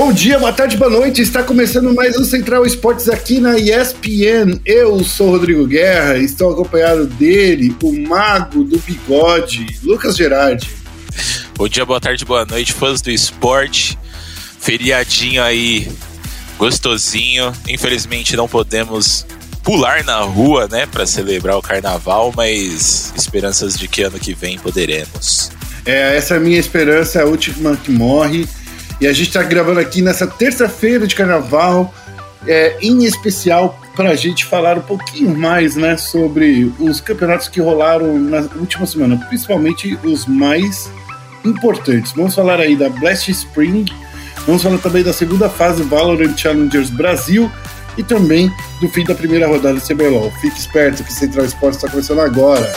Bom dia, boa tarde, boa noite. Está começando mais um Central Esportes aqui na ESPN. Eu sou Rodrigo Guerra, estou acompanhado dele, o mago do bigode, Lucas Gerardi. Bom dia, boa tarde, boa noite, fãs do esporte. Feriadinho aí, gostosinho. Infelizmente não podemos pular na rua, né, para celebrar o carnaval, mas esperanças de que ano que vem poderemos. É, essa é a minha esperança, é a última que morre. E a gente está gravando aqui nessa terça-feira de carnaval, é, em especial para a gente falar um pouquinho mais né, sobre os campeonatos que rolaram na última semana, principalmente os mais importantes. Vamos falar aí da Blast Spring, vamos falar também da segunda fase Valorant Challengers Brasil e também do fim da primeira rodada do CBLOL. Fique esperto que Central Esportes está começando agora.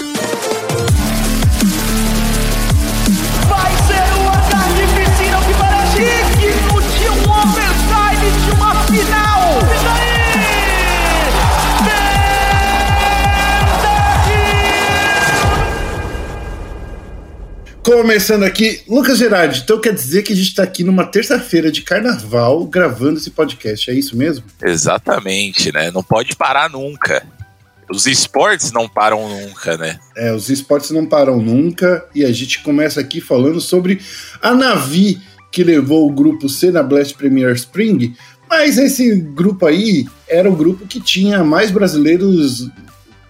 Começando aqui, Lucas Gerardi, então quer dizer que a gente está aqui numa terça-feira de carnaval gravando esse podcast, é isso mesmo? Exatamente, né? Não pode parar nunca. Os esportes não param nunca, né? É, os esportes não param nunca e a gente começa aqui falando sobre a Navi que levou o grupo C na Blast Premier Spring, mas esse grupo aí era o grupo que tinha mais brasileiros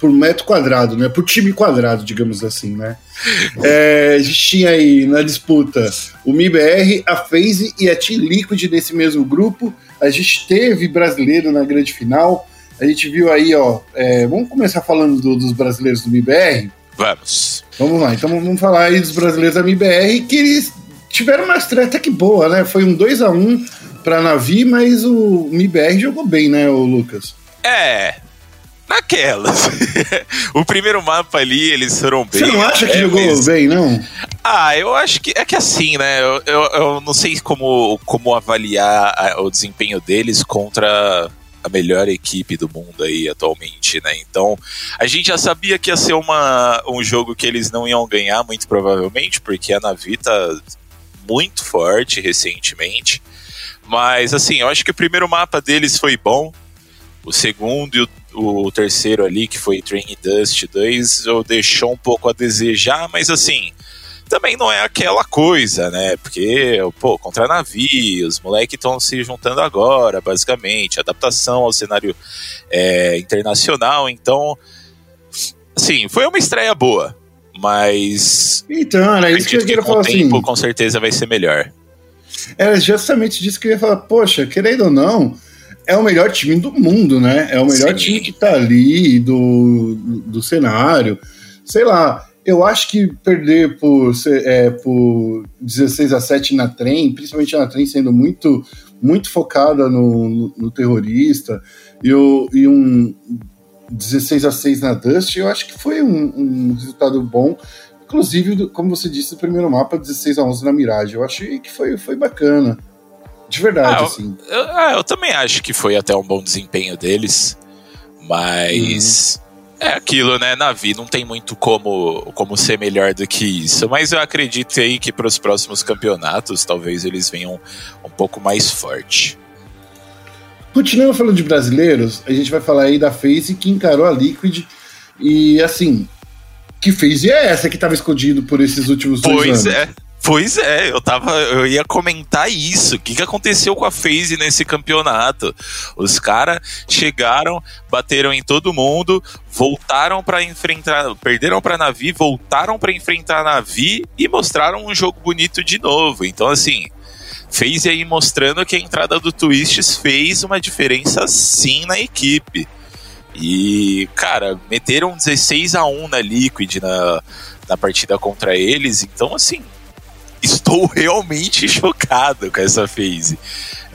por metro quadrado, né? Por time quadrado, digamos assim, né? É, a gente tinha aí na disputa o MIBR, a FaZe e a Team Liquid nesse mesmo grupo. A gente teve brasileiro na grande final. A gente viu aí, ó. É, vamos começar falando do, dos brasileiros do MIBR? Vamos. Vamos lá, então vamos falar aí dos brasileiros da MIBR que eles tiveram uma estreia até que boa, né? Foi um 2 a 1 para Navi, mas o MIBR jogou bem, né, o Lucas? É, naquelas. o primeiro mapa ali, eles foram bem. Você não acha que jogou bem, não? Ah, eu acho que é que assim, né? Eu, eu, eu não sei como, como avaliar a, o desempenho deles contra a melhor equipe do mundo aí atualmente, né? Então, a gente já sabia que ia ser uma, um jogo que eles não iam ganhar, muito provavelmente, porque a Navi tá muito forte recentemente. Mas, assim, eu acho que o primeiro mapa deles foi bom. O segundo e o o terceiro ali, que foi Train Dust 2, deixou um pouco a desejar, mas assim, também não é aquela coisa, né? Porque, pô, contra navios, os moleques estão se juntando agora, basicamente, adaptação ao cenário é, internacional, então, assim, foi uma estreia boa, mas. Então, era isso que eu queria falar tempo, assim. Com certeza vai ser melhor. Era justamente disso que eu ia falar, poxa, querendo ou não é o melhor time do mundo, né? É o melhor Sim. time que tá ali do, do cenário. Sei lá, eu acho que perder por, é, por 16 a 7 na trem, principalmente na trem sendo muito, muito focada no, no, no terrorista, e, o, e um 16 a 6 na Dust, eu acho que foi um, um resultado bom. Inclusive, como você disse, o primeiro mapa 16 a 11 na Mirage. Eu achei que foi, foi bacana. De verdade, ah, assim. Eu, eu, ah, eu, também acho que foi até um bom desempenho deles. Mas. Uhum. É aquilo, né? Navi não tem muito como, como ser melhor do que isso. Mas eu acredito aí que para os próximos campeonatos talvez eles venham um pouco mais forte. Continuando falando de brasileiros, a gente vai falar aí da FaZe que encarou a Liquid. E assim, que FaZe é essa que estava escondido por esses últimos dois pois anos? Pois é. Pois é, eu tava, eu ia comentar isso. O que, que aconteceu com a FaZe nesse campeonato? Os caras chegaram, bateram em todo mundo, voltaram para enfrentar, perderam para Navi, voltaram para enfrentar a Navi e mostraram um jogo bonito de novo. Então assim, fez aí mostrando que a entrada do Twists fez uma diferença sim na equipe. E, cara, meteram 16 a 1 na Liquid na, na partida contra eles. Então, assim, estou realmente chocado com essa phase.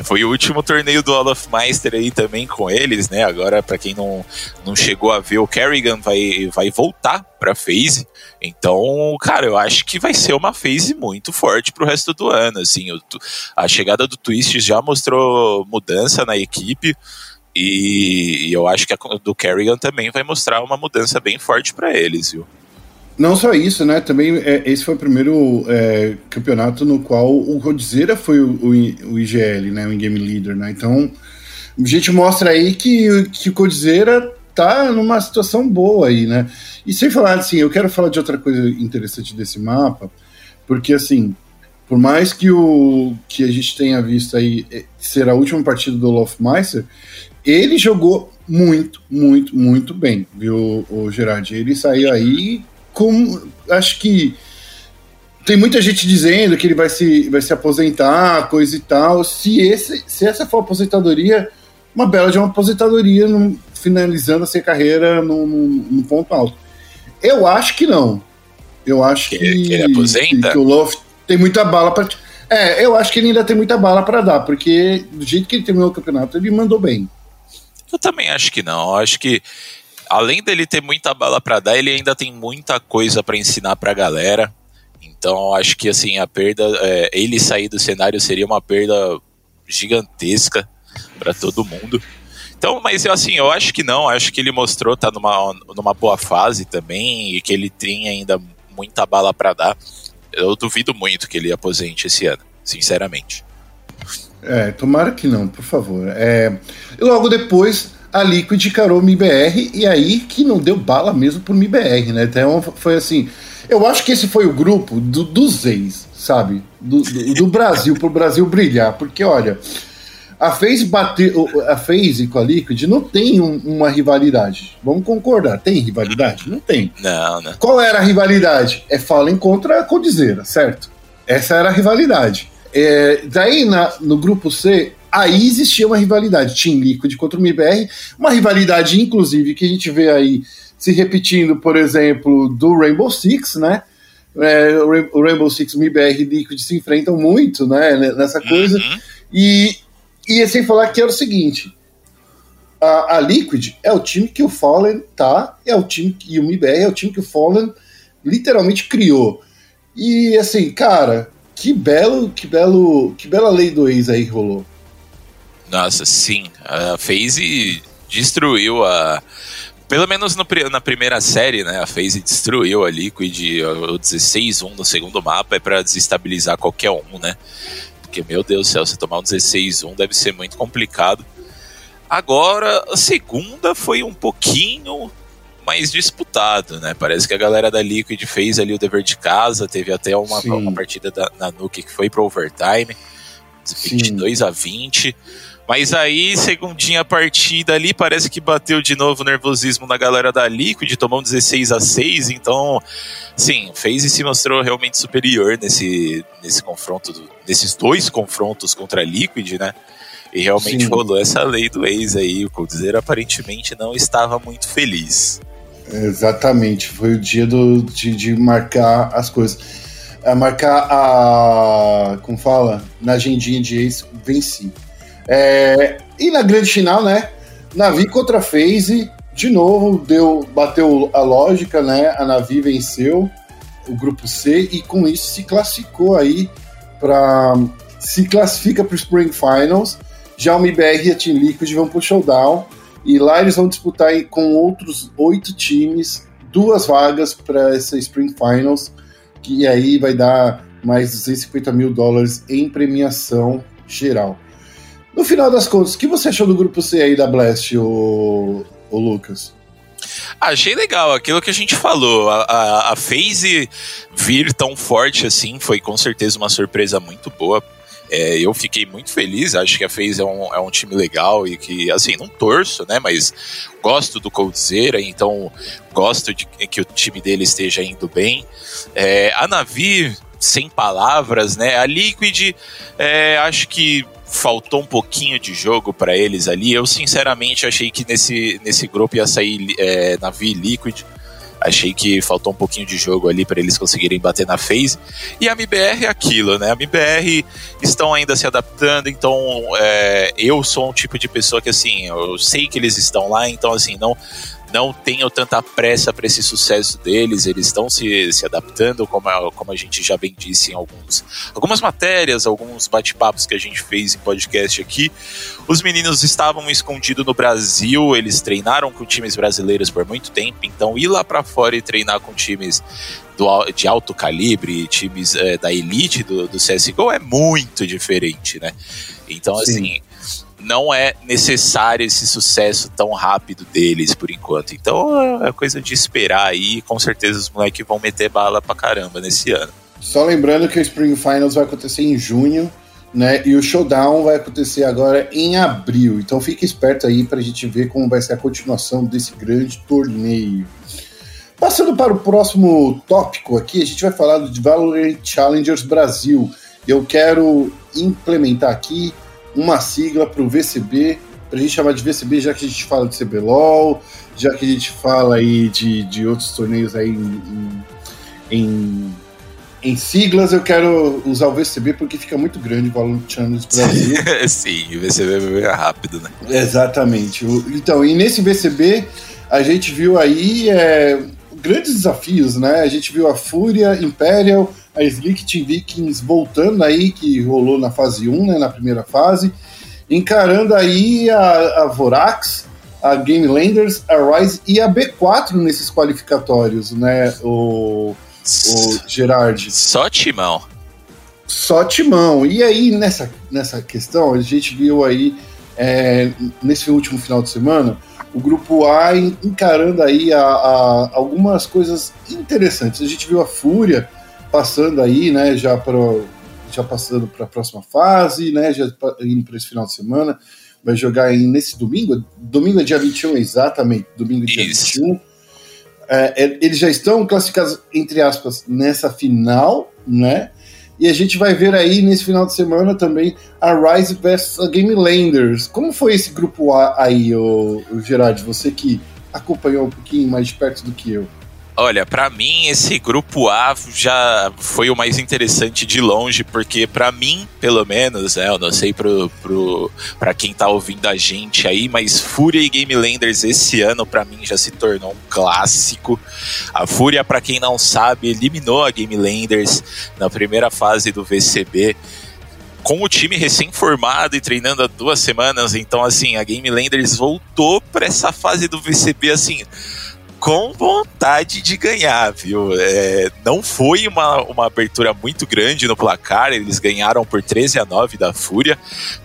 Foi o último torneio do Hall of Meister aí também com eles, né? Agora, para quem não, não chegou a ver, o Kerrigan vai, vai voltar pra phase. Então, cara, eu acho que vai ser uma phase muito forte pro resto do ano. Assim, a chegada do Twist já mostrou mudança na equipe. E, e eu acho que a do Kerrigan também vai mostrar uma mudança bem forte para eles, viu? Não só isso, né? Também é, esse foi o primeiro é, campeonato no qual o Rodzeira foi o, o, o, IGL, né? O Game Leader, né? Então, a gente mostra aí que, que o Codzeira tá numa situação boa aí, né? E sem falar assim, eu quero falar de outra coisa interessante desse mapa, porque assim, por mais que o que a gente tenha visto aí é, ser a última partida do Lofmeister, ele jogou muito, muito, muito bem, viu, o Gerard? Ele saiu aí com. Acho que. Tem muita gente dizendo que ele vai se, vai se aposentar, coisa e tal. Se, esse, se essa for a aposentadoria, uma bela de uma aposentadoria, no, finalizando a sua carreira no, no, no, ponto alto. Eu acho que não. Eu acho que, que, que ele aposenta? Que, que o Love tem muita bala para. É, eu acho que ele ainda tem muita bala para dar, porque do jeito que ele terminou o campeonato, ele mandou bem. Eu também acho que não. Eu acho que além dele ter muita bala para dar, ele ainda tem muita coisa para ensinar para a galera. Então acho que assim a perda, é, ele sair do cenário seria uma perda gigantesca para todo mundo. Então, mas assim, eu acho que não, acho que ele mostrou tá numa, numa boa fase também e que ele tem ainda muita bala para dar. Eu duvido muito que ele aposente esse ano, sinceramente. É, tomara que não, por favor. É, e logo depois a Liquid encarou o MIBR e aí que não deu bala mesmo pro MIBR, né? Então foi assim. Eu acho que esse foi o grupo do, dos ex, sabe? Do, do, do Brasil, pro Brasil brilhar. Porque, olha, a FaZe bateu. A FaZe com a Liquid não tem um, uma rivalidade. Vamos concordar. Tem rivalidade? Não tem. Não, né? Qual era a rivalidade? É Fallen contra a Codizeira, certo? Essa era a rivalidade. É, daí na, no grupo C, aí existia uma rivalidade, Team Liquid contra o MIBR, uma rivalidade, inclusive, que a gente vê aí se repetindo, por exemplo, do Rainbow Six, né? É, o Rainbow Six, MIBR e Liquid se enfrentam muito, né? Nessa coisa. Uhum. E, e sem falar que era o seguinte: a, a, Liquid é o time que o Fallen tá, é o time e o MIBR é o time que o Fallen literalmente criou. E assim, cara, que belo, que belo, que bela lei do ex aí rolou. Nossa, sim. A FaZe destruiu a. Pelo menos no, na primeira série, né? A FaZe destruiu a Liquid. O 16-1 no segundo mapa é para desestabilizar qualquer um, né? Porque, meu Deus do céu, você tomar um 16-1 deve ser muito complicado. Agora, a segunda foi um pouquinho mais disputado, né? Parece que a galera da Liquid fez ali o dever de casa, teve até uma, uma partida da, na Nuke que foi para overtime, 22 Sim. a 20. Mas aí, segundinha partida ali, parece que bateu de novo o nervosismo na galera da Liquid, tomou um 16 a 6 então, sim, fez e se mostrou realmente superior nesse, nesse confronto, nesses dois confrontos contra a Liquid, né? E realmente sim. rolou essa lei do ex aí, o Coldzera aparentemente não estava muito feliz. Exatamente, foi o dia do, de, de marcar as coisas. É marcar a. Como fala? Na agendinha de ex, venci. É, e na grande final, né? Navi contra FaZe, de novo, deu, bateu a lógica, né? A Navi venceu o grupo C e com isso se classificou aí para se classifica para o Spring Finals. Já o MBR e a Team Liquid vão para o Showdown e lá eles vão disputar com outros oito times duas vagas para essa Spring Finals, que aí vai dar mais 250 mil dólares em premiação geral. No final das contas, o que você achou do grupo C aí da Blast, o, o Lucas? Achei legal aquilo que a gente falou. A, a, a phase vir tão forte assim foi com certeza uma surpresa muito boa. É, eu fiquei muito feliz, acho que a FaZe é um, é um time legal e que, assim, não torço, né, mas gosto do Coldzera, então gosto de que o time dele esteja indo bem. É, a Navi, sem palavras, né, a Liquid, é, acho que faltou um pouquinho de jogo para eles ali. Eu sinceramente achei que nesse, nesse grupo ia sair é, Navi Liquid. Achei que faltou um pouquinho de jogo ali para eles conseguirem bater na phase. E a MBR é aquilo, né? A MBR estão ainda se adaptando, então é, eu sou um tipo de pessoa que assim, eu sei que eles estão lá, então assim, não não tenho tanta pressa para esse sucesso deles, eles estão se, se adaptando, como a, como a gente já bem disse em alguns, algumas matérias, alguns bate-papos que a gente fez em podcast aqui. Os meninos estavam escondidos no Brasil, eles treinaram com times brasileiros por muito tempo, então ir lá para fora e treinar com times do, de alto calibre, times é, da elite do, do CSGO é muito diferente, né? Então, Sim. assim não é necessário esse sucesso tão rápido deles por enquanto. Então é coisa de esperar aí. Com certeza os moleques vão meter bala pra caramba nesse ano. Só lembrando que o Spring Finals vai acontecer em junho, né? E o Showdown vai acontecer agora em abril. Então fique esperto aí pra gente ver como vai ser a continuação desse grande torneio. Passando para o próximo tópico aqui, a gente vai falar do Valorant Challengers Brasil. Eu quero implementar aqui uma sigla para o VCB, para a gente chamar de VCB, já que a gente fala de CBLOL, já que a gente fala aí de, de outros torneios aí em, em, em siglas, eu quero usar o VCB porque fica muito grande o Valor Challenge Brasil. Sim, o VCB é rápido, né? Exatamente. Então, e nesse VCB a gente viu aí é, grandes desafios, né? A gente viu a Fúria, Imperial, a Slick Team Vikings voltando aí, que rolou na fase 1, né, na primeira fase, encarando aí a, a Vorax, a Game Landers, a Rise e a B4 nesses qualificatórios, né, o, o Gerard. Só timão. Só timão. E aí, nessa, nessa questão, a gente viu aí, é, nesse último final de semana, o grupo A encarando aí a, a, algumas coisas interessantes. A gente viu a Fúria passando aí, né, já para já passando para a próxima fase, né, já indo para esse final de semana, vai jogar aí nesse domingo, domingo é dia 21 exatamente, domingo é dia Isso. 21. É, é, eles já estão classificados entre aspas nessa final, né? E a gente vai ver aí nesse final de semana também a Rise vs a Game Landers. Como foi esse grupo A aí, o, o Gerard? Você que acompanhou um pouquinho mais de perto do que eu. Olha, para mim esse grupo A já foi o mais interessante de longe, porque para mim, pelo menos, né, eu não sei pro, pro, pra quem tá ouvindo a gente aí, mas Fúria e Game Landers esse ano para mim já se tornou um clássico. A Fúria, para quem não sabe, eliminou a Game Landers na primeira fase do VCB com o time recém-formado e treinando há duas semanas, então assim, a Game Landers voltou para essa fase do VCB assim com vontade de ganhar, viu? É, não foi uma, uma abertura muito grande no placar, eles ganharam por 13 a 9 da Fúria,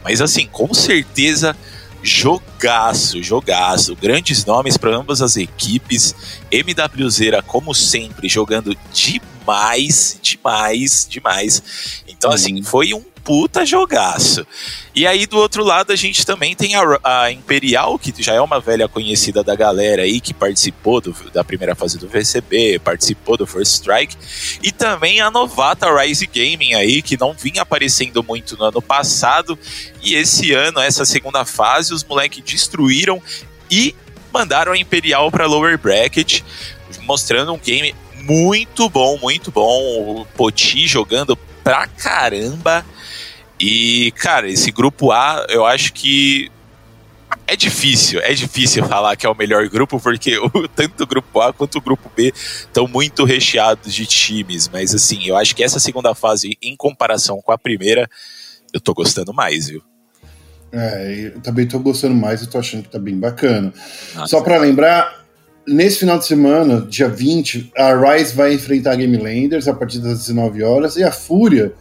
mas assim, com certeza jogaço, jogaço. Grandes nomes para ambas as equipes. MWZera, como sempre, jogando demais, demais, demais. Então, assim, foi um puta jogaço. E aí do outro lado a gente também tem a, a, Imperial, que já é uma velha conhecida da galera aí, que participou do, da primeira fase do VCB, participou do First Strike, e também a novata Rise Gaming aí, que não vinha aparecendo muito no ano passado, e esse ano, essa segunda fase, os moleques destruíram e mandaram a Imperial para lower bracket, mostrando um game muito bom, muito bom. O Poti jogando pra caramba. E, cara, esse grupo A, eu acho que é difícil, é difícil falar que é o melhor grupo, porque o, tanto o grupo A quanto o grupo B estão muito recheados de times. Mas, assim, eu acho que essa segunda fase, em comparação com a primeira, eu tô gostando mais, viu? É, eu também tô gostando mais e tô achando que tá bem bacana. Nossa. Só para lembrar, nesse final de semana, dia 20, a Rise vai enfrentar a Game Landers a partir das 19 horas e a Fúria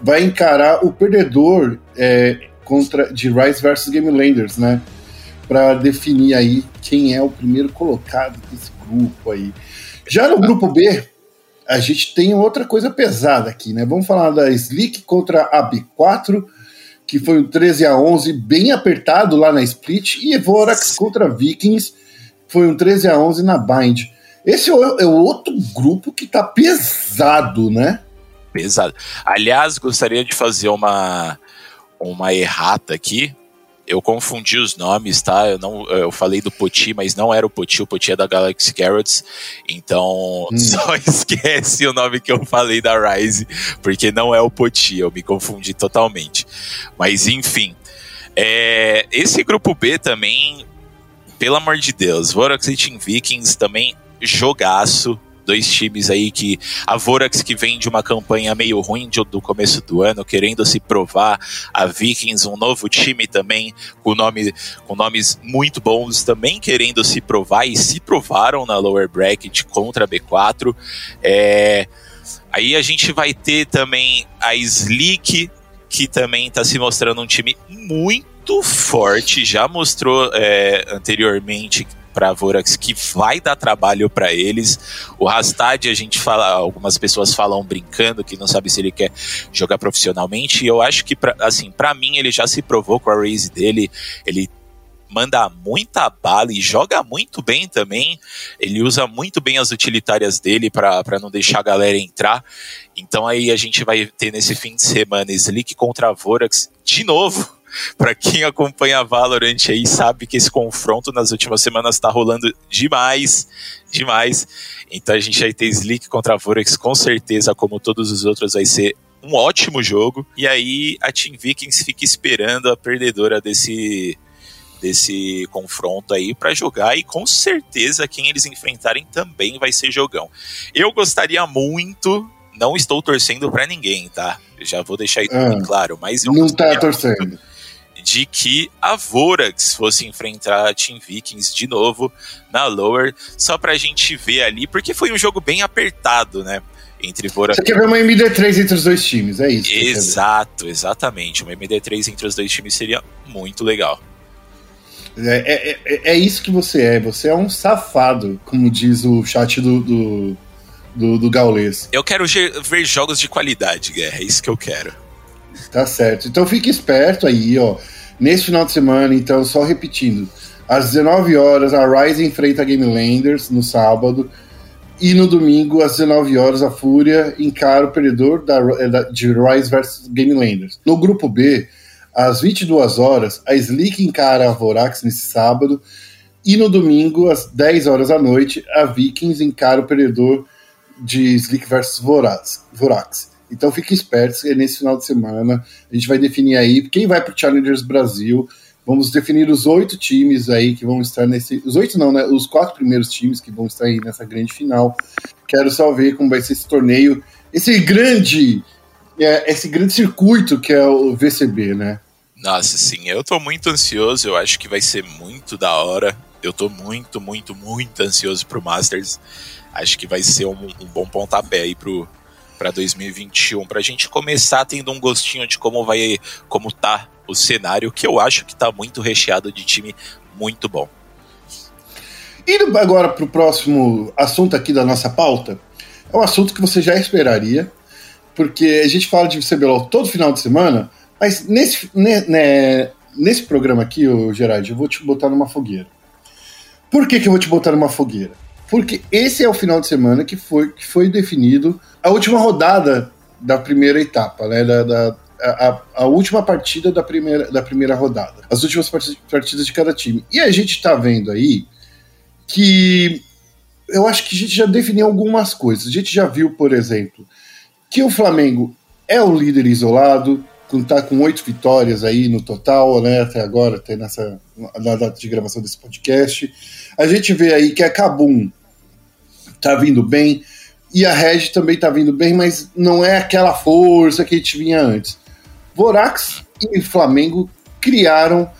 vai encarar o perdedor é, contra de Rise versus Game Landers, né? Para definir aí quem é o primeiro colocado desse grupo aí. Já no grupo B, a gente tem outra coisa pesada aqui, né? Vamos falar da Slick contra a B4, que foi um 13 a 11 bem apertado lá na Split, e Evorax contra Vikings, foi um 13 a 11 na Bind. Esse é é o outro grupo que tá pesado, né? Pesado. Aliás, gostaria de fazer uma, uma errata aqui. Eu confundi os nomes, tá? Eu, não, eu falei do Poti, mas não era o Poti, o Poti é da Galaxy Carrots. Então, hum. só esquece o nome que eu falei da Rise, porque não é o Poti, eu me confundi totalmente. Mas, enfim. É, esse grupo B também pelo amor de Deus, Vorax Team Vikings também jogaço dois times aí que a Vorax que vem de uma campanha meio ruim de, do começo do ano, querendo se provar, a Vikings um novo time também com nome com nomes muito bons também querendo se provar e se provaram na lower bracket contra a B4. É, aí a gente vai ter também a Slick que também está se mostrando um time muito forte, já mostrou é, anteriormente para Vorax que vai dar trabalho para eles. O Rastad, a gente fala, algumas pessoas falam brincando que não sabe se ele quer jogar profissionalmente. E eu acho que, pra, assim, para mim ele já se provou com a raise dele. Ele manda muita bala e joga muito bem também. Ele usa muito bem as utilitárias dele para não deixar a galera entrar. Então aí a gente vai ter nesse fim de semana Slick contra Vorax de novo para quem acompanha Valorant aí sabe que esse confronto nas últimas semanas está rolando demais, demais. Então a gente vai ter Slick contra Vorax com certeza, como todos os outros, vai ser um ótimo jogo. E aí a Team Vikings fica esperando a perdedora desse desse confronto aí para jogar e com certeza quem eles enfrentarem também vai ser jogão. Eu gostaria muito, não estou torcendo para ninguém, tá? já vou deixar isso ah, claro, mas eu não tá torcendo de que a Vorax fosse enfrentar a Team Vikings de novo na Lower, só pra gente ver ali, porque foi um jogo bem apertado, né? Entre Vorax. Você quer ver uma MD3 entre os dois times, é isso? Exato, exatamente. Uma MD3 entre os dois times seria muito legal. É, é, é, é, isso que você é. Você é um safado, como diz o chat do, do, do, do Gaulês. Eu quero ver jogos de qualidade, Guerra. É isso que eu quero. Tá certo. Então fique esperto aí, ó. Nesse final de semana, então, só repetindo. Às 19 horas, a Rise enfrenta a Game Landers no sábado. E no domingo, às 19 horas, a Fúria encara o perdedor da, de Rise versus Game Landers. No grupo B, às 22 horas, a Slick encara a Vorax nesse sábado. E no domingo, às 10 horas da noite, a Vikings encara o perdedor de Slick versus Vorax. Vorax. Então fique espertos, é nesse final de semana a gente vai definir aí quem vai para o Challengers Brasil. Vamos definir os oito times aí que vão estar nesse. Os oito não, né? Os quatro primeiros times que vão estar aí nessa grande final. Quero só ver como vai ser esse torneio, esse grande, é, esse grande circuito que é o VCB, né? Nossa, sim, eu tô muito ansioso, eu acho que vai ser muito da hora. Eu tô muito, muito, muito ansioso pro Masters. Acho que vai ser um, um bom pontapé aí pro, para 2021, para a gente começar tendo um gostinho de como vai, como tá o cenário, que eu acho que está muito recheado de time muito bom. Indo agora para o próximo assunto aqui da nossa pauta, é um assunto que você já esperaria, porque a gente fala de CBLOL todo final de semana, mas nesse, né, nesse programa aqui, Gerard, eu vou te botar numa fogueira. Por que, que eu vou te botar numa fogueira? Porque esse é o final de semana que foi, que foi definido a última rodada da primeira etapa, né? Da, da a, a, última partida da primeira, da primeira rodada. As últimas partidas de cada time. E a gente tá vendo aí que eu acho que a gente já definiu algumas coisas. A gente já viu, por exemplo, que o Flamengo é o líder isolado, tá com oito vitórias aí no total, né, até agora, até nessa na data de gravação desse podcast. A gente vê aí que a Cabum tá vindo bem. E a Reg também tá vindo bem, mas não é aquela força que a gente vinha antes. Vorax e Flamengo criaram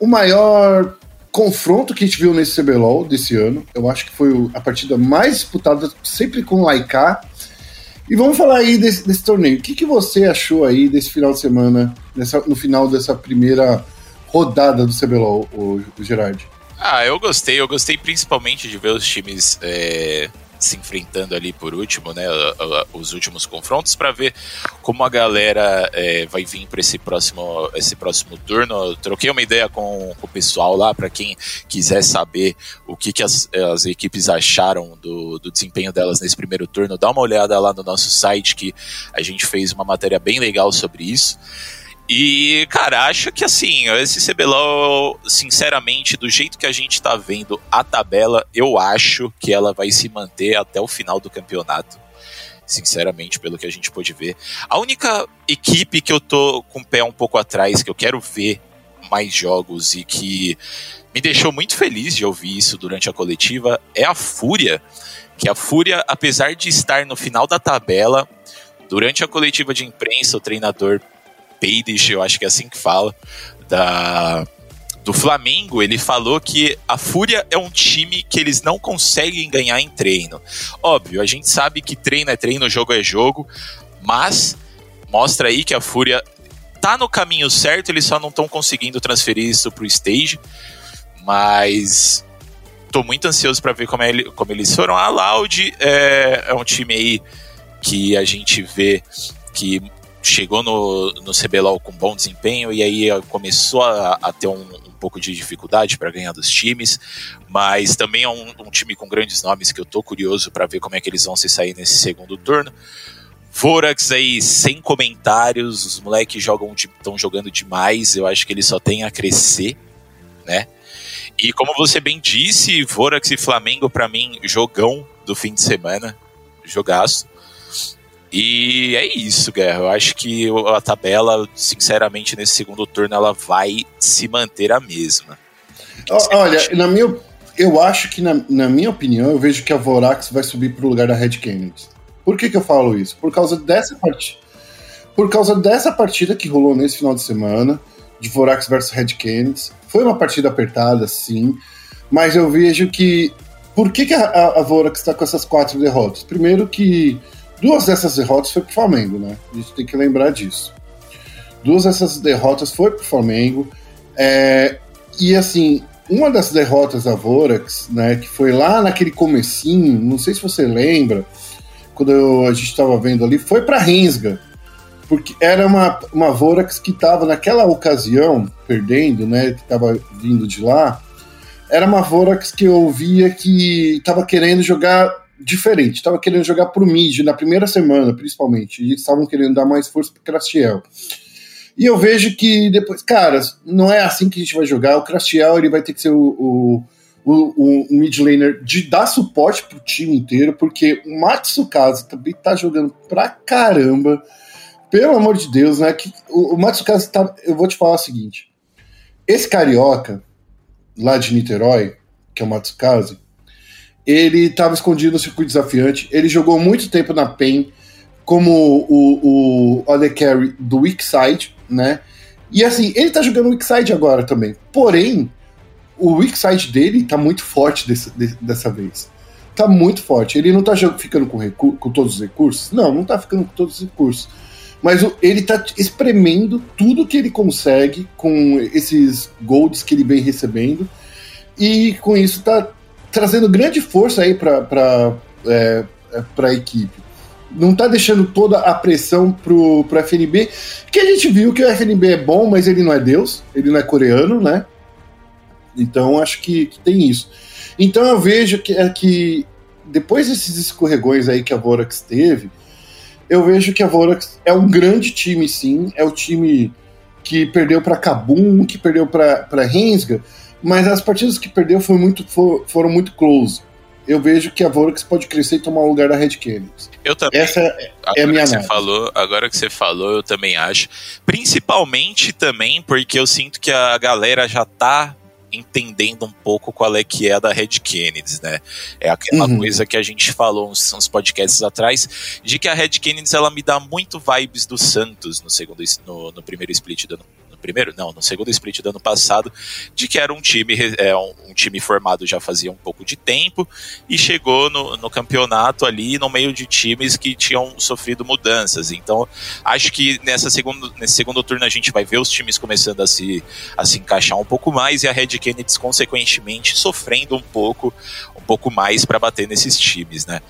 o maior confronto que a gente viu nesse CBLOL desse ano. Eu acho que foi a partida mais disputada, sempre com Laika. E vamos falar aí desse, desse torneio. O que, que você achou aí desse final de semana, nessa, no final dessa primeira rodada do CBLOL, o, o Gerard? Ah, eu gostei. Eu gostei principalmente de ver os times é, se enfrentando ali por último, né? Os últimos confrontos para ver como a galera é, vai vir para esse próximo, esse próximo turno. Eu troquei uma ideia com, o pessoal lá para quem quiser saber o que, que as, as equipes acharam do, do desempenho delas nesse primeiro turno. Dá uma olhada lá no nosso site que a gente fez uma matéria bem legal sobre isso. E, cara, acho que assim, esse CBLOL, sinceramente, do jeito que a gente tá vendo a tabela, eu acho que ela vai se manter até o final do campeonato. Sinceramente, pelo que a gente pôde ver. A única equipe que eu tô com o pé um pouco atrás, que eu quero ver mais jogos e que me deixou muito feliz de ouvir isso durante a coletiva é a Fúria. Que a Fúria, apesar de estar no final da tabela, durante a coletiva de imprensa, o treinador Peidish, eu acho que é assim que fala, da, do Flamengo, ele falou que a Fúria é um time que eles não conseguem ganhar em treino. Óbvio, a gente sabe que treino é treino, jogo é jogo, mas mostra aí que a Fúria tá no caminho certo, eles só não estão conseguindo transferir isso pro stage. Mas tô muito ansioso para ver como, é, como, eles foram. A Loud é, é, um time aí que a gente vê que chegou no, no CBLOL com bom desempenho e aí começou a, a ter um, um, pouco de dificuldade para ganhar dos times, mas também é um, um, time com grandes nomes que eu tô curioso para ver como é que eles vão se sair nesse segundo turno. Vorax aí sem comentários, os moleques jogam estão jogando demais, eu acho que eles só têm a crescer, né? E como você bem disse, Vorax e Flamengo, para mim, jogão do fim de semana. Jogaço. E é isso, Guerra. Eu acho que a tabela, sinceramente, nesse segundo turno, ela vai se manter a mesma. Olha, na minha, eu acho que, na, na, minha opinião, eu vejo que a Vorax vai subir para o lugar da Red Kennedy. Por que, que eu falo isso? Por causa dessa partida. Por causa dessa partida que rolou nesse final de semana, de Vorax versus Red Kennedy. Foi uma partida apertada, sim, mas eu vejo que. Por que, que a, a, a Vorax está com essas quatro derrotas? Primeiro, que duas dessas derrotas foi pro Flamengo, né? A gente tem que lembrar disso. Duas dessas derrotas foi pro Flamengo. É, e assim, uma das derrotas da Vorax, né, que foi lá naquele comecinho, não sei se você lembra, quando eu, a gente estava vendo ali, foi para Rensga porque era uma, uma Vorax que estava naquela ocasião perdendo, né, que estava vindo de lá, era uma Vorax que eu via que estava querendo jogar diferente, estava querendo jogar pro mid na primeira semana, principalmente, e estavam querendo dar mais força pro Crastiel. E eu vejo que depois, cara, não é assim que a gente vai jogar, o Crastiel ele vai ter que ser o, o o, o, mid laner de dar suporte pro time inteiro, porque o Matsukaze também tá jogando pra caramba. Pelo amor de Deus, né? Que o, o Matsukaze tá. Eu vou te falar o seguinte: esse carioca lá de Niterói, que é o Matsukaze, ele estava escondido no circuito desafiante. Ele jogou muito tempo na PEN como o, o AD Carry do Weak Side, né? E assim, ele tá jogando Weak Side agora também. Porém, o Weak Side dele tá muito forte desse, de, dessa vez. Tá muito forte. Ele não tá ficando com, com todos os recursos? Não, não tá ficando com todos os recursos mas ele tá espremendo tudo que ele consegue com esses golds que ele vem recebendo e com isso tá trazendo grande força aí para é, é a equipe. Não tá deixando toda a pressão pro, pro FNB, que a gente viu que o FNB é bom, mas ele não é Deus, ele não é coreano, né? Então acho que, que tem isso. Então eu vejo que, é que depois desses escorregões aí que a Vorax teve, eu vejo que a Vorax é um grande time, sim. É o time que perdeu para Kabum, que perdeu para Rensga, mas as partidas que perdeu foi muito, for, foram muito close. Eu vejo que a Vorax pode crescer e tomar o lugar da Red Canids. Eu também. Essa é, é a minha falou, Agora que você falou, eu também acho. Principalmente também porque eu sinto que a galera já tá entendendo um pouco qual é que é a da Red Kennedy, né? É aquela uhum. coisa que a gente falou uns, uns, podcasts atrás, de que a Red Kennedy ela me dá muito vibes do Santos no segundo no, no primeiro split do ano primeiro, não, no segundo split do ano passado, de que era um time, é, um, time formado já fazia um pouco de tempo e chegou no, no campeonato ali no meio de times que tinham sofrido mudanças. Então, acho que nessa segundo, nesse segundo turno a gente vai ver os times começando a se, a se encaixar um pouco mais e a Red Kennedy, consequentemente, sofrendo um pouco, um pouco mais para bater nesses times, né?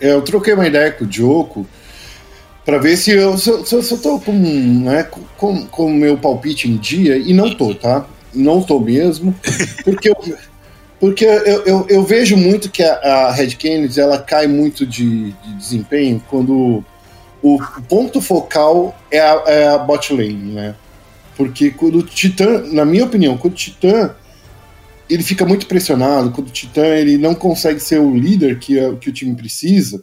É, eu troquei uma ideia com o Diogo para ver se eu, se, se, se eu tô com, né, com, com meu palpite em dia, e não tô, tá? Não tô mesmo, porque eu, porque eu, eu, eu vejo muito que a, a Red Kennedy ela cai muito de, de desempenho quando o, o ponto focal é a, é a bot lane, né? Porque quando o Titã, na minha opinião, quando o Titã ele fica muito pressionado, quando o Titã ele não consegue ser o líder que, que o time precisa,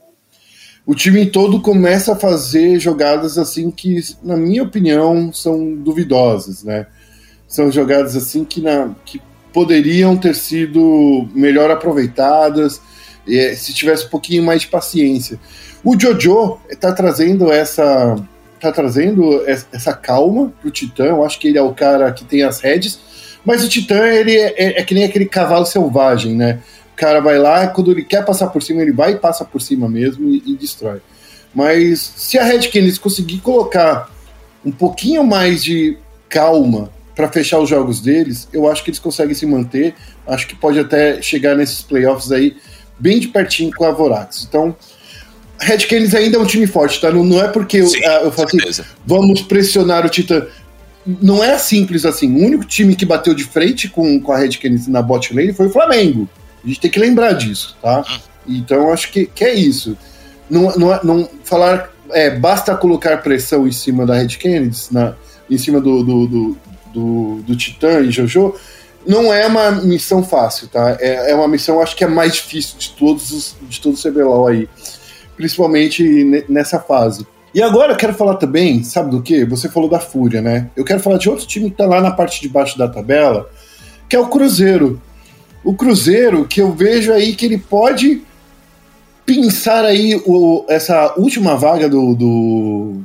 o time todo começa a fazer jogadas assim que, na minha opinião, são duvidosas, né? São jogadas assim que, na, que poderiam ter sido melhor aproveitadas é, se tivesse um pouquinho mais de paciência. O Jojo está trazendo essa tá trazendo essa calma pro Titã. Eu acho que ele é o cara que tem as redes, mas o Titã ele é, é, é que nem aquele cavalo selvagem, né? Cara vai lá, quando ele quer passar por cima, ele vai e passa por cima mesmo e, e destrói. Mas se a Red Canids conseguir colocar um pouquinho mais de calma para fechar os jogos deles, eu acho que eles conseguem se manter. Acho que pode até chegar nesses playoffs aí bem de pertinho com a Vorax. Então, Red Canids ainda é um time forte, tá? Não, não é porque Sim, eu, eu falo assim, vamos pressionar o Titã. Não é simples assim. O único time que bateu de frente com, com a Red Canids na bot lane foi o Flamengo. A gente tem que lembrar disso, tá? Hum. Então, acho que, que é isso. Não, não, não falar, é, basta colocar pressão em cima da Red Canids, na, em cima do, do, do, do, do Titã e Jojo, não é uma missão fácil, tá? É, é uma missão, acho que é mais difícil de todos os, de todo o CBLOL aí, principalmente nessa fase. E agora eu quero falar também, sabe do que? Você falou da Fúria, né? Eu quero falar de outro time que tá lá na parte de baixo da tabela, que é o Cruzeiro. O Cruzeiro, que eu vejo aí que ele pode pensar aí o, essa última vaga do, do,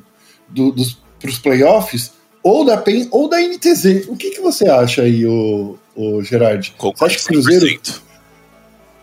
do dos, pros playoffs, ou da PEN ou da NTZ. O que, que você acha aí, o, o Gerard? Você acha que o Cruzeiro.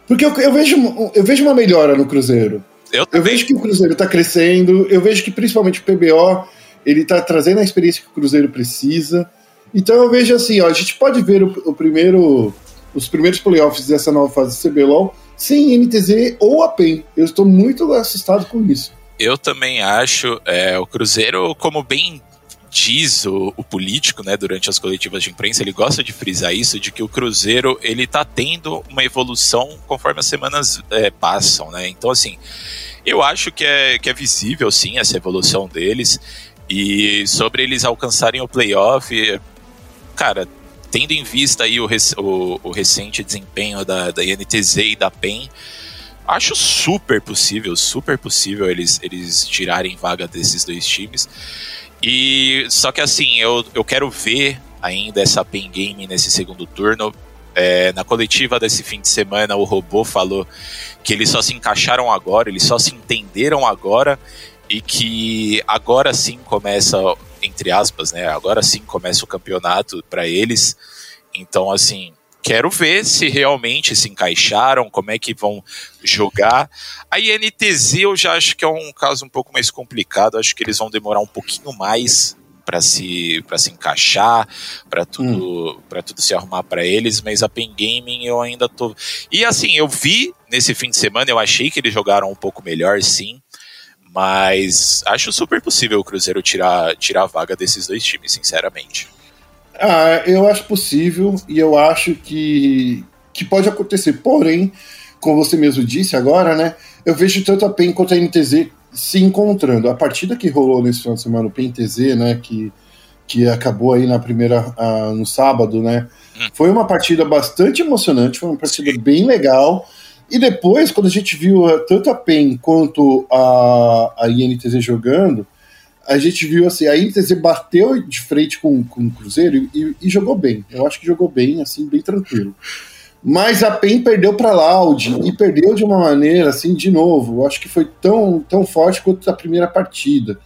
Porque eu, eu, vejo, eu vejo uma melhora no Cruzeiro. Eu, eu vejo que o Cruzeiro está crescendo, eu vejo que principalmente o PBO ele está trazendo a experiência que o Cruzeiro precisa. Então eu vejo assim, ó, a gente pode ver o, o primeiro, os primeiros playoffs dessa nova fase do CBLOL sem NTZ ou a PEN. Eu estou muito assustado com isso. Eu também acho. É, o Cruzeiro, como bem diz o, o, político, né, durante as coletivas de imprensa, ele gosta de frisar isso, de que o Cruzeiro ele tá tendo uma evolução conforme as semanas é, passam, né? Então, assim, eu acho que é, que é visível, sim, essa evolução deles. E sobre eles alcançarem o playoff, cara, tendo em vista aí o, o, o recente desempenho da, da INTZ e da PEN, acho super possível, super possível eles, eles tirarem vaga desses dois times. E só que assim, eu, eu quero ver ainda essa pen game nesse segundo turno. É, na coletiva desse fim de semana, o robô falou que eles só se encaixaram agora, eles só se entenderam agora e que agora sim começa, entre aspas, né? Agora sim começa o campeonato para eles. Então, assim, quero ver se realmente se encaixaram, como é que vão jogar. A INTZ eu já acho que é um caso um pouco mais complicado, acho que eles vão demorar um pouquinho mais para se para se encaixar, para tudo hum. para tudo se arrumar para eles, mas a Pen Gaming eu ainda tô E assim, eu vi nesse fim de semana, eu achei que eles jogaram um pouco melhor, sim. Mas acho super possível o Cruzeiro tirar, tirar a vaga desses dois times, sinceramente. Ah, eu acho possível e eu acho que, que pode acontecer. Porém, como você mesmo disse agora, né? Eu vejo tanto a PEN quanto a NTZ se encontrando. A partida que rolou nesse final de semana, o PEN-TZ, né? Que, que acabou aí na primeira, uh, no sábado, né? Hum. Foi uma partida bastante emocionante, foi uma partida bem legal. E depois, quando a gente viu uh, tanto a PEN quanto a, a INTZ jogando, a gente viu assim, a Inter bateu de frente com, com o Cruzeiro e, e, jogou bem. Eu acho que jogou bem, assim, bem tranquilo. Mas a PEN perdeu para Loud e perdeu de uma maneira assim de novo. Eu acho que foi tão, tão forte quanto a primeira partida.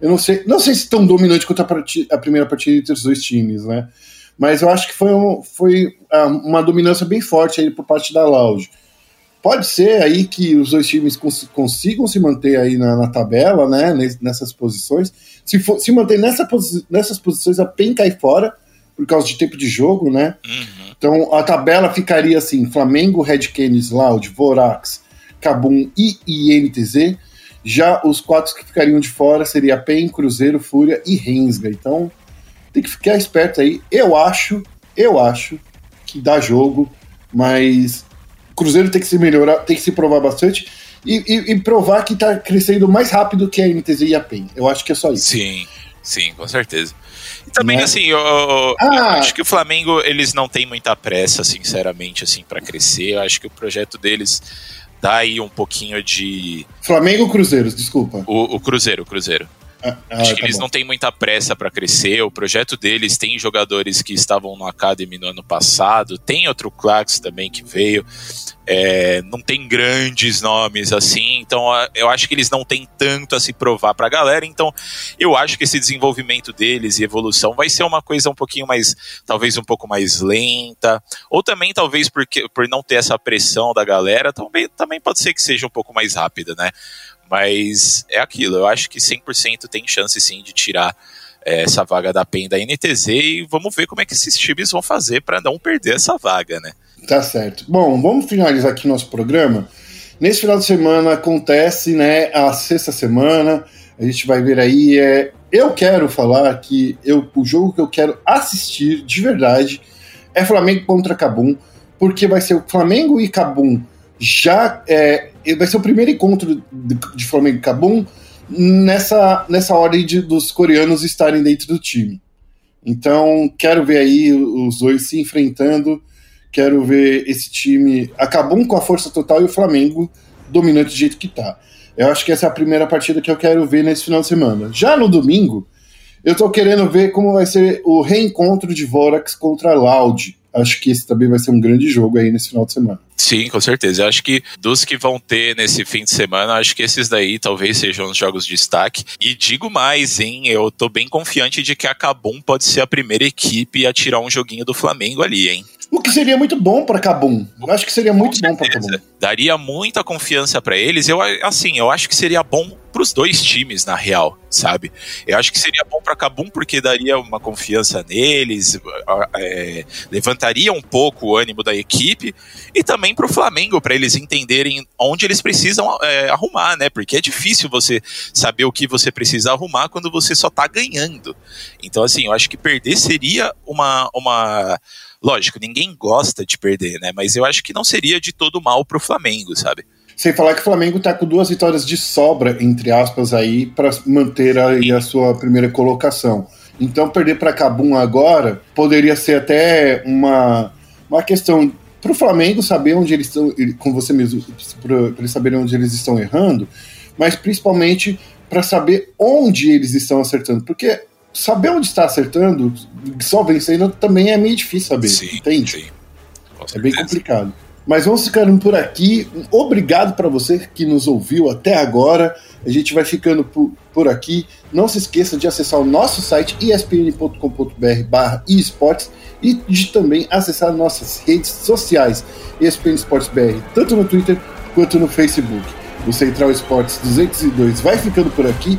Eu não sei, não sei se tão dominante quanto a, partida, a primeira partida entre os dois times, né? Mas eu acho que foi, um, foi ah, uma dominância bem forte aí por parte da Loud. Pode ser aí que os dois times cons consigam se manter aí na, na, tabela, né? Nessas posições. Se, for, se manter nessa posi nessas posições, a PEN cai fora por causa de tempo de jogo, né? Uhum. Então a tabela ficaria assim: Flamengo, Red Canis, Loud, Vorax, Cabum e INTZ. Já os quatro que ficariam de fora seria PEN, Cruzeiro, Fúria e Rensga. Então tem que ficar esperto aí. Eu acho, eu acho que dá jogo, mas Cruzeiro tem que se melhorar, tem que se provar bastante e, e, e provar que está crescendo mais rápido que a NTZ e a PEN. Eu acho que é só isso. Sim, sim, com certeza. E também, assim, eu, eu, ah. acho que o Flamengo, eles não têm muita pressa, sinceramente, assim, para crescer. Eu acho que o projeto deles dá aí um pouquinho de. Flamengo ou Cruzeiros, desculpa. O, o Cruzeiro, o Cruzeiro. Ah, ah, Acho que tá eles bom. não têm muita pressa para crescer. O projeto deles tem jogadores que estavam no Academy no ano passado, tem outro Clax também que veio. É, não tem grandes nomes assim, então eu acho que eles não têm tanto a se provar para a galera. Então eu acho que esse desenvolvimento deles e evolução vai ser uma coisa um pouquinho mais, talvez um pouco mais lenta, ou também talvez porque, por não ter essa pressão da galera, também, também pode ser que seja um pouco mais rápida, né? Mas é aquilo, eu acho que 100% tem chance sim de tirar é, essa vaga da PEN da NTZ e vamos ver como é que esses times vão fazer para não perder essa vaga, né? Tá certo. Bom, vamos finalizar aqui nosso programa. Nesse final de semana acontece, né, a sexta semana. A gente vai ver aí. É, eu quero falar que eu, o jogo que eu quero assistir de verdade é Flamengo contra Cabum, porque vai ser o Flamengo e Cabum já é, vai ser o primeiro encontro de, de Flamengo e Cabum nessa, nessa ordem de, dos coreanos estarem dentro do time. Então, quero ver aí os dois se enfrentando. Quero ver esse time acabou com a força total e o Flamengo dominante do jeito que tá. Eu acho que essa é a primeira partida que eu quero ver nesse final de semana. Já no domingo, eu tô querendo ver como vai ser o reencontro de Vorax contra Loud acho que esse também vai ser um grande jogo aí nesse final de semana. Sim, com certeza. Eu acho que dos que vão ter nesse fim de semana, acho que esses daí talvez sejam os jogos de destaque. E digo mais, hein? Eu tô bem confiante de que a Cabum pode ser a primeira equipe a tirar um joguinho do Flamengo ali, hein? O que seria muito bom para Cabum. Eu acho que seria muito bom para Cabum. Daria muita confiança para eles. Eu assim, eu acho que seria bom para os dois times, na real, sabe? Eu acho que seria bom para Cabum porque daria uma confiança neles, é, levantaria um pouco o ânimo da equipe e também para o Flamengo, para eles entenderem onde eles precisam é, arrumar, né? Porque é difícil você saber o que você precisa arrumar quando você só tá ganhando. Então, assim, eu acho que perder seria uma. uma Lógico, ninguém gosta de perder, né? Mas eu acho que não seria de todo mal pro Flamengo, sabe? Sem falar que o Flamengo está com duas vitórias de sobra, entre aspas, aí, para manter aí a sua primeira colocação. Então, perder para Cabum agora poderia ser até uma, uma questão para o Flamengo saber onde eles estão, com você mesmo, para eles saberem onde eles estão errando, mas principalmente para saber onde eles estão acertando. Porque saber onde está acertando, só vencendo, também é meio difícil saber, sim, entende? Sim. É bem complicado. Mas vamos ficando por aqui. Obrigado para você que nos ouviu até agora. A gente vai ficando por, por aqui. Não se esqueça de acessar o nosso site espn.com.br esportes e de também acessar nossas redes sociais ESPN Esportes BR, tanto no Twitter quanto no Facebook. O Central Esportes 202 vai ficando por aqui